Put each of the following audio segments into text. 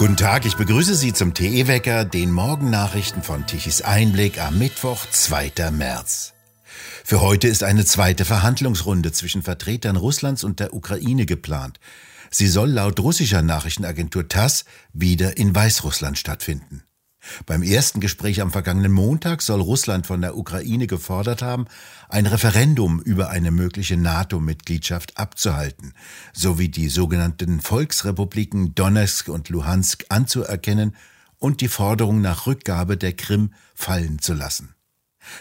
Guten Tag, ich begrüße Sie zum TE-Wecker, den Morgennachrichten von Tichys Einblick am Mittwoch, 2. März. Für heute ist eine zweite Verhandlungsrunde zwischen Vertretern Russlands und der Ukraine geplant. Sie soll laut russischer Nachrichtenagentur TASS wieder in Weißrussland stattfinden. Beim ersten Gespräch am vergangenen Montag soll Russland von der Ukraine gefordert haben, ein Referendum über eine mögliche NATO-Mitgliedschaft abzuhalten, sowie die sogenannten Volksrepubliken Donetsk und Luhansk anzuerkennen und die Forderung nach Rückgabe der Krim fallen zu lassen.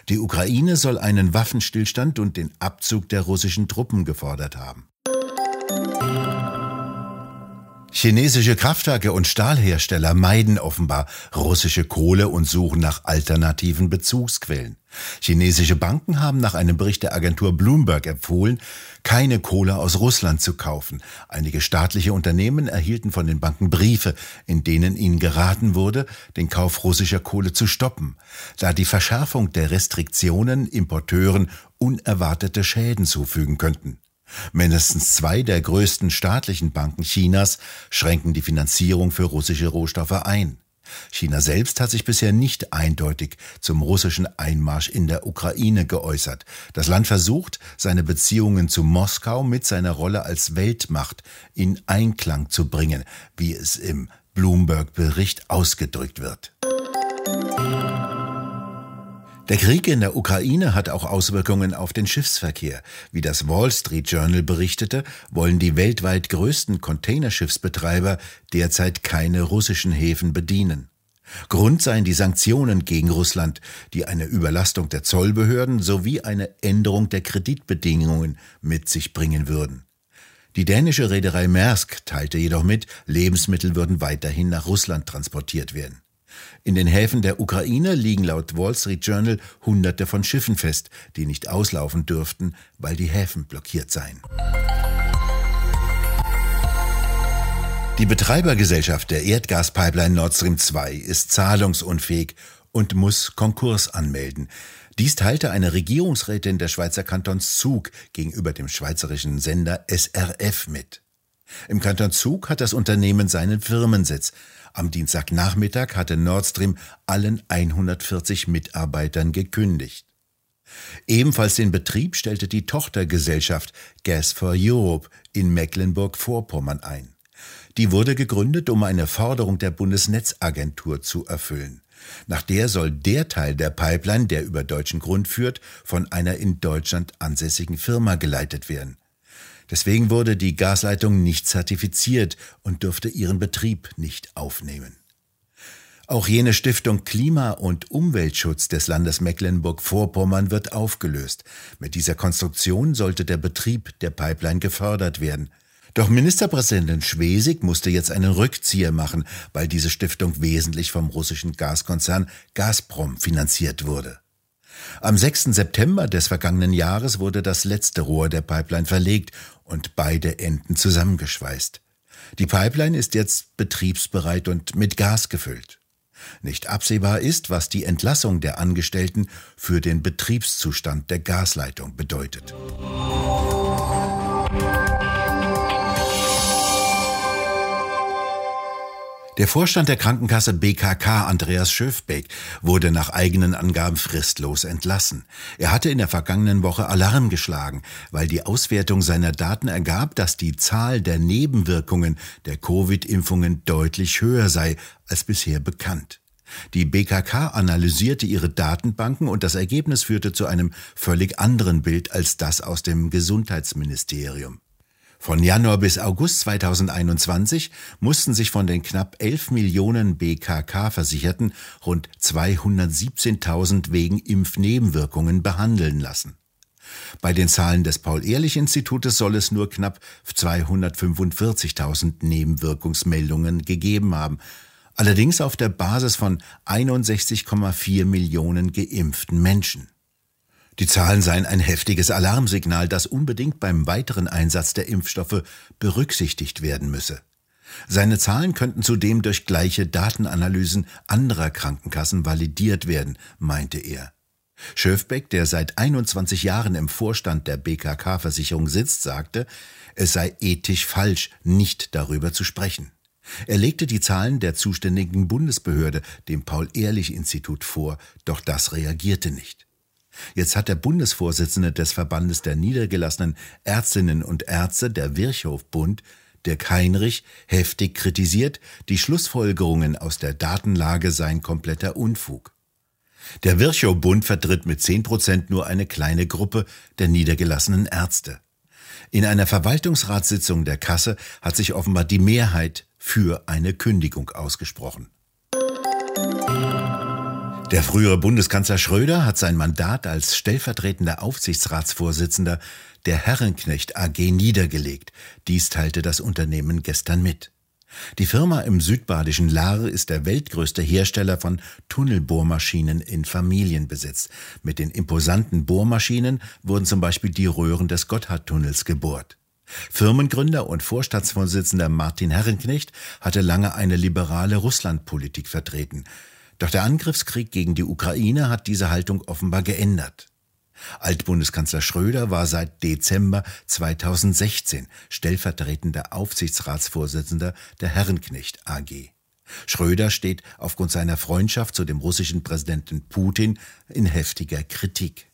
Die Ukraine soll einen Waffenstillstand und den Abzug der russischen Truppen gefordert haben. Chinesische Kraftwerke und Stahlhersteller meiden offenbar russische Kohle und suchen nach alternativen Bezugsquellen. Chinesische Banken haben nach einem Bericht der Agentur Bloomberg empfohlen, keine Kohle aus Russland zu kaufen. Einige staatliche Unternehmen erhielten von den Banken Briefe, in denen ihnen geraten wurde, den Kauf russischer Kohle zu stoppen, da die Verschärfung der Restriktionen Importeuren unerwartete Schäden zufügen könnten. Mindestens zwei der größten staatlichen Banken Chinas schränken die Finanzierung für russische Rohstoffe ein. China selbst hat sich bisher nicht eindeutig zum russischen Einmarsch in der Ukraine geäußert. Das Land versucht, seine Beziehungen zu Moskau mit seiner Rolle als Weltmacht in Einklang zu bringen, wie es im Bloomberg-Bericht ausgedrückt wird. Der Krieg in der Ukraine hat auch Auswirkungen auf den Schiffsverkehr. Wie das Wall Street Journal berichtete, wollen die weltweit größten Containerschiffsbetreiber derzeit keine russischen Häfen bedienen. Grund seien die Sanktionen gegen Russland, die eine Überlastung der Zollbehörden sowie eine Änderung der Kreditbedingungen mit sich bringen würden. Die dänische Reederei Maersk teilte jedoch mit, Lebensmittel würden weiterhin nach Russland transportiert werden. In den Häfen der Ukraine liegen laut Wall Street Journal Hunderte von Schiffen fest, die nicht auslaufen dürften, weil die Häfen blockiert seien. Die Betreibergesellschaft der Erdgaspipeline Nord Stream 2 ist zahlungsunfähig und muss Konkurs anmelden. Dies teilte eine Regierungsrätin der Schweizer Kantons Zug gegenüber dem schweizerischen Sender SRF mit. Im Kanton Zug hat das Unternehmen seinen Firmensitz. Am Dienstagnachmittag hatte Nord Stream allen 140 Mitarbeitern gekündigt. Ebenfalls den Betrieb stellte die Tochtergesellschaft Gas for Europe in Mecklenburg-Vorpommern ein. Die wurde gegründet, um eine Forderung der Bundesnetzagentur zu erfüllen. Nach der soll der Teil der Pipeline, der über deutschen Grund führt, von einer in Deutschland ansässigen Firma geleitet werden. Deswegen wurde die Gasleitung nicht zertifiziert und durfte ihren Betrieb nicht aufnehmen. Auch jene Stiftung Klima- und Umweltschutz des Landes Mecklenburg-Vorpommern wird aufgelöst. Mit dieser Konstruktion sollte der Betrieb der Pipeline gefördert werden. Doch Ministerpräsidentin Schwesig musste jetzt einen Rückzieher machen, weil diese Stiftung wesentlich vom russischen Gaskonzern Gazprom finanziert wurde. Am 6. September des vergangenen Jahres wurde das letzte Rohr der Pipeline verlegt und beide Enden zusammengeschweißt. Die Pipeline ist jetzt betriebsbereit und mit Gas gefüllt. Nicht absehbar ist, was die Entlassung der Angestellten für den Betriebszustand der Gasleitung bedeutet. Der Vorstand der Krankenkasse BKK, Andreas Schöfbeck, wurde nach eigenen Angaben fristlos entlassen. Er hatte in der vergangenen Woche Alarm geschlagen, weil die Auswertung seiner Daten ergab, dass die Zahl der Nebenwirkungen der Covid-Impfungen deutlich höher sei als bisher bekannt. Die BKK analysierte ihre Datenbanken und das Ergebnis führte zu einem völlig anderen Bild als das aus dem Gesundheitsministerium. Von Januar bis August 2021 mussten sich von den knapp 11 Millionen BKK-Versicherten rund 217.000 wegen Impfnebenwirkungen behandeln lassen. Bei den Zahlen des Paul-Ehrlich-Institutes soll es nur knapp 245.000 Nebenwirkungsmeldungen gegeben haben, allerdings auf der Basis von 61,4 Millionen geimpften Menschen. Die Zahlen seien ein heftiges Alarmsignal, das unbedingt beim weiteren Einsatz der Impfstoffe berücksichtigt werden müsse. Seine Zahlen könnten zudem durch gleiche Datenanalysen anderer Krankenkassen validiert werden, meinte er. Schöfbeck, der seit 21 Jahren im Vorstand der BKK-Versicherung sitzt, sagte, es sei ethisch falsch, nicht darüber zu sprechen. Er legte die Zahlen der zuständigen Bundesbehörde, dem Paul-Ehrlich-Institut, vor, doch das reagierte nicht. Jetzt hat der Bundesvorsitzende des Verbandes der niedergelassenen Ärztinnen und Ärzte, der Virchow-Bund, Dirk Heinrich, heftig kritisiert, die Schlussfolgerungen aus der Datenlage seien kompletter Unfug. Der Virchow-Bund vertritt mit 10 Prozent nur eine kleine Gruppe der niedergelassenen Ärzte. In einer Verwaltungsratssitzung der Kasse hat sich offenbar die Mehrheit für eine Kündigung ausgesprochen. Der frühere Bundeskanzler Schröder hat sein Mandat als stellvertretender Aufsichtsratsvorsitzender der Herrenknecht AG niedergelegt. Dies teilte das Unternehmen gestern mit. Die Firma im südbadischen Lahr ist der weltgrößte Hersteller von Tunnelbohrmaschinen in Familienbesitz. Mit den imposanten Bohrmaschinen wurden zum Beispiel die Röhren des Gotthardtunnels gebohrt. Firmengründer und Vorstandsvorsitzender Martin Herrenknecht hatte lange eine liberale Russlandpolitik vertreten. Doch der Angriffskrieg gegen die Ukraine hat diese Haltung offenbar geändert. Altbundeskanzler Schröder war seit Dezember 2016 stellvertretender Aufsichtsratsvorsitzender der Herrenknecht AG. Schröder steht aufgrund seiner Freundschaft zu dem russischen Präsidenten Putin in heftiger Kritik.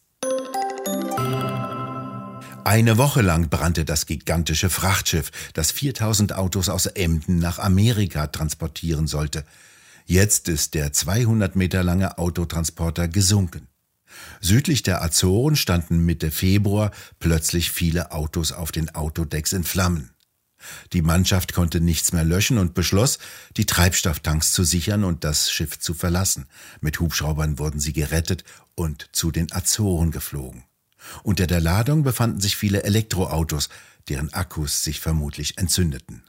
Eine Woche lang brannte das gigantische Frachtschiff, das 4000 Autos aus Emden nach Amerika transportieren sollte. Jetzt ist der 200 Meter lange Autotransporter gesunken. Südlich der Azoren standen Mitte Februar plötzlich viele Autos auf den Autodecks in Flammen. Die Mannschaft konnte nichts mehr löschen und beschloss, die Treibstofftanks zu sichern und das Schiff zu verlassen. Mit Hubschraubern wurden sie gerettet und zu den Azoren geflogen. Unter der Ladung befanden sich viele Elektroautos, deren Akkus sich vermutlich entzündeten.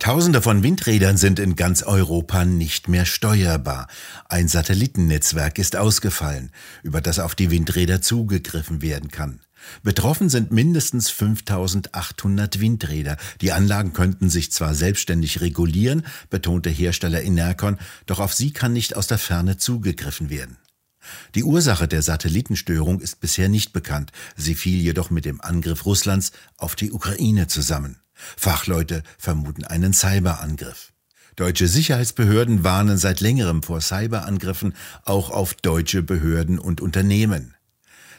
Tausende von Windrädern sind in ganz Europa nicht mehr steuerbar. Ein Satellitennetzwerk ist ausgefallen, über das auf die Windräder zugegriffen werden kann. Betroffen sind mindestens 5800 Windräder. Die Anlagen könnten sich zwar selbstständig regulieren, betonte Hersteller Inercon, doch auf sie kann nicht aus der Ferne zugegriffen werden. Die Ursache der Satellitenstörung ist bisher nicht bekannt. Sie fiel jedoch mit dem Angriff Russlands auf die Ukraine zusammen. Fachleute vermuten einen Cyberangriff. Deutsche Sicherheitsbehörden warnen seit längerem vor Cyberangriffen auch auf deutsche Behörden und Unternehmen.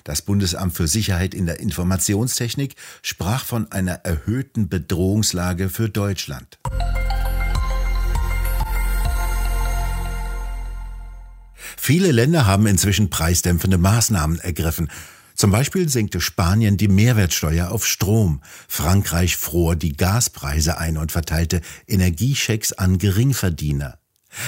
Das Bundesamt für Sicherheit in der Informationstechnik sprach von einer erhöhten Bedrohungslage für Deutschland. Viele Länder haben inzwischen preisdämpfende Maßnahmen ergriffen, zum Beispiel senkte Spanien die Mehrwertsteuer auf Strom, Frankreich fror die Gaspreise ein und verteilte Energiechecks an Geringverdiener.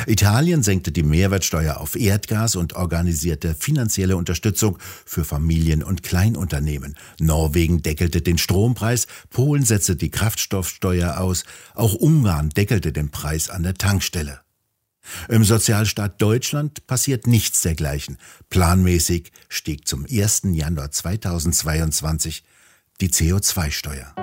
Italien senkte die Mehrwertsteuer auf Erdgas und organisierte finanzielle Unterstützung für Familien und Kleinunternehmen. Norwegen deckelte den Strompreis, Polen setzte die Kraftstoffsteuer aus, auch Ungarn deckelte den Preis an der Tankstelle. Im Sozialstaat Deutschland passiert nichts dergleichen. Planmäßig stieg zum 1. Januar 2022 die CO2-Steuer.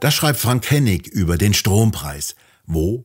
Das schreibt Frank Hennig über den Strompreis. Wo?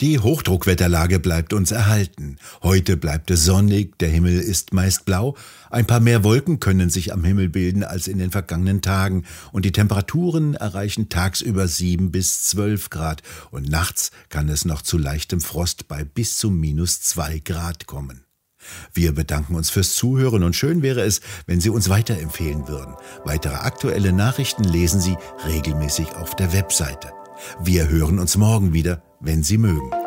Die Hochdruckwetterlage bleibt uns erhalten. Heute bleibt es sonnig, der Himmel ist meist blau, ein paar mehr Wolken können sich am Himmel bilden als in den vergangenen Tagen und die Temperaturen erreichen tagsüber sieben bis zwölf Grad und nachts kann es noch zu leichtem Frost bei bis zu minus zwei Grad kommen. Wir bedanken uns fürs Zuhören und schön wäre es, wenn Sie uns weiterempfehlen würden. Weitere aktuelle Nachrichten lesen Sie regelmäßig auf der Webseite. Wir hören uns morgen wieder wenn Sie mögen.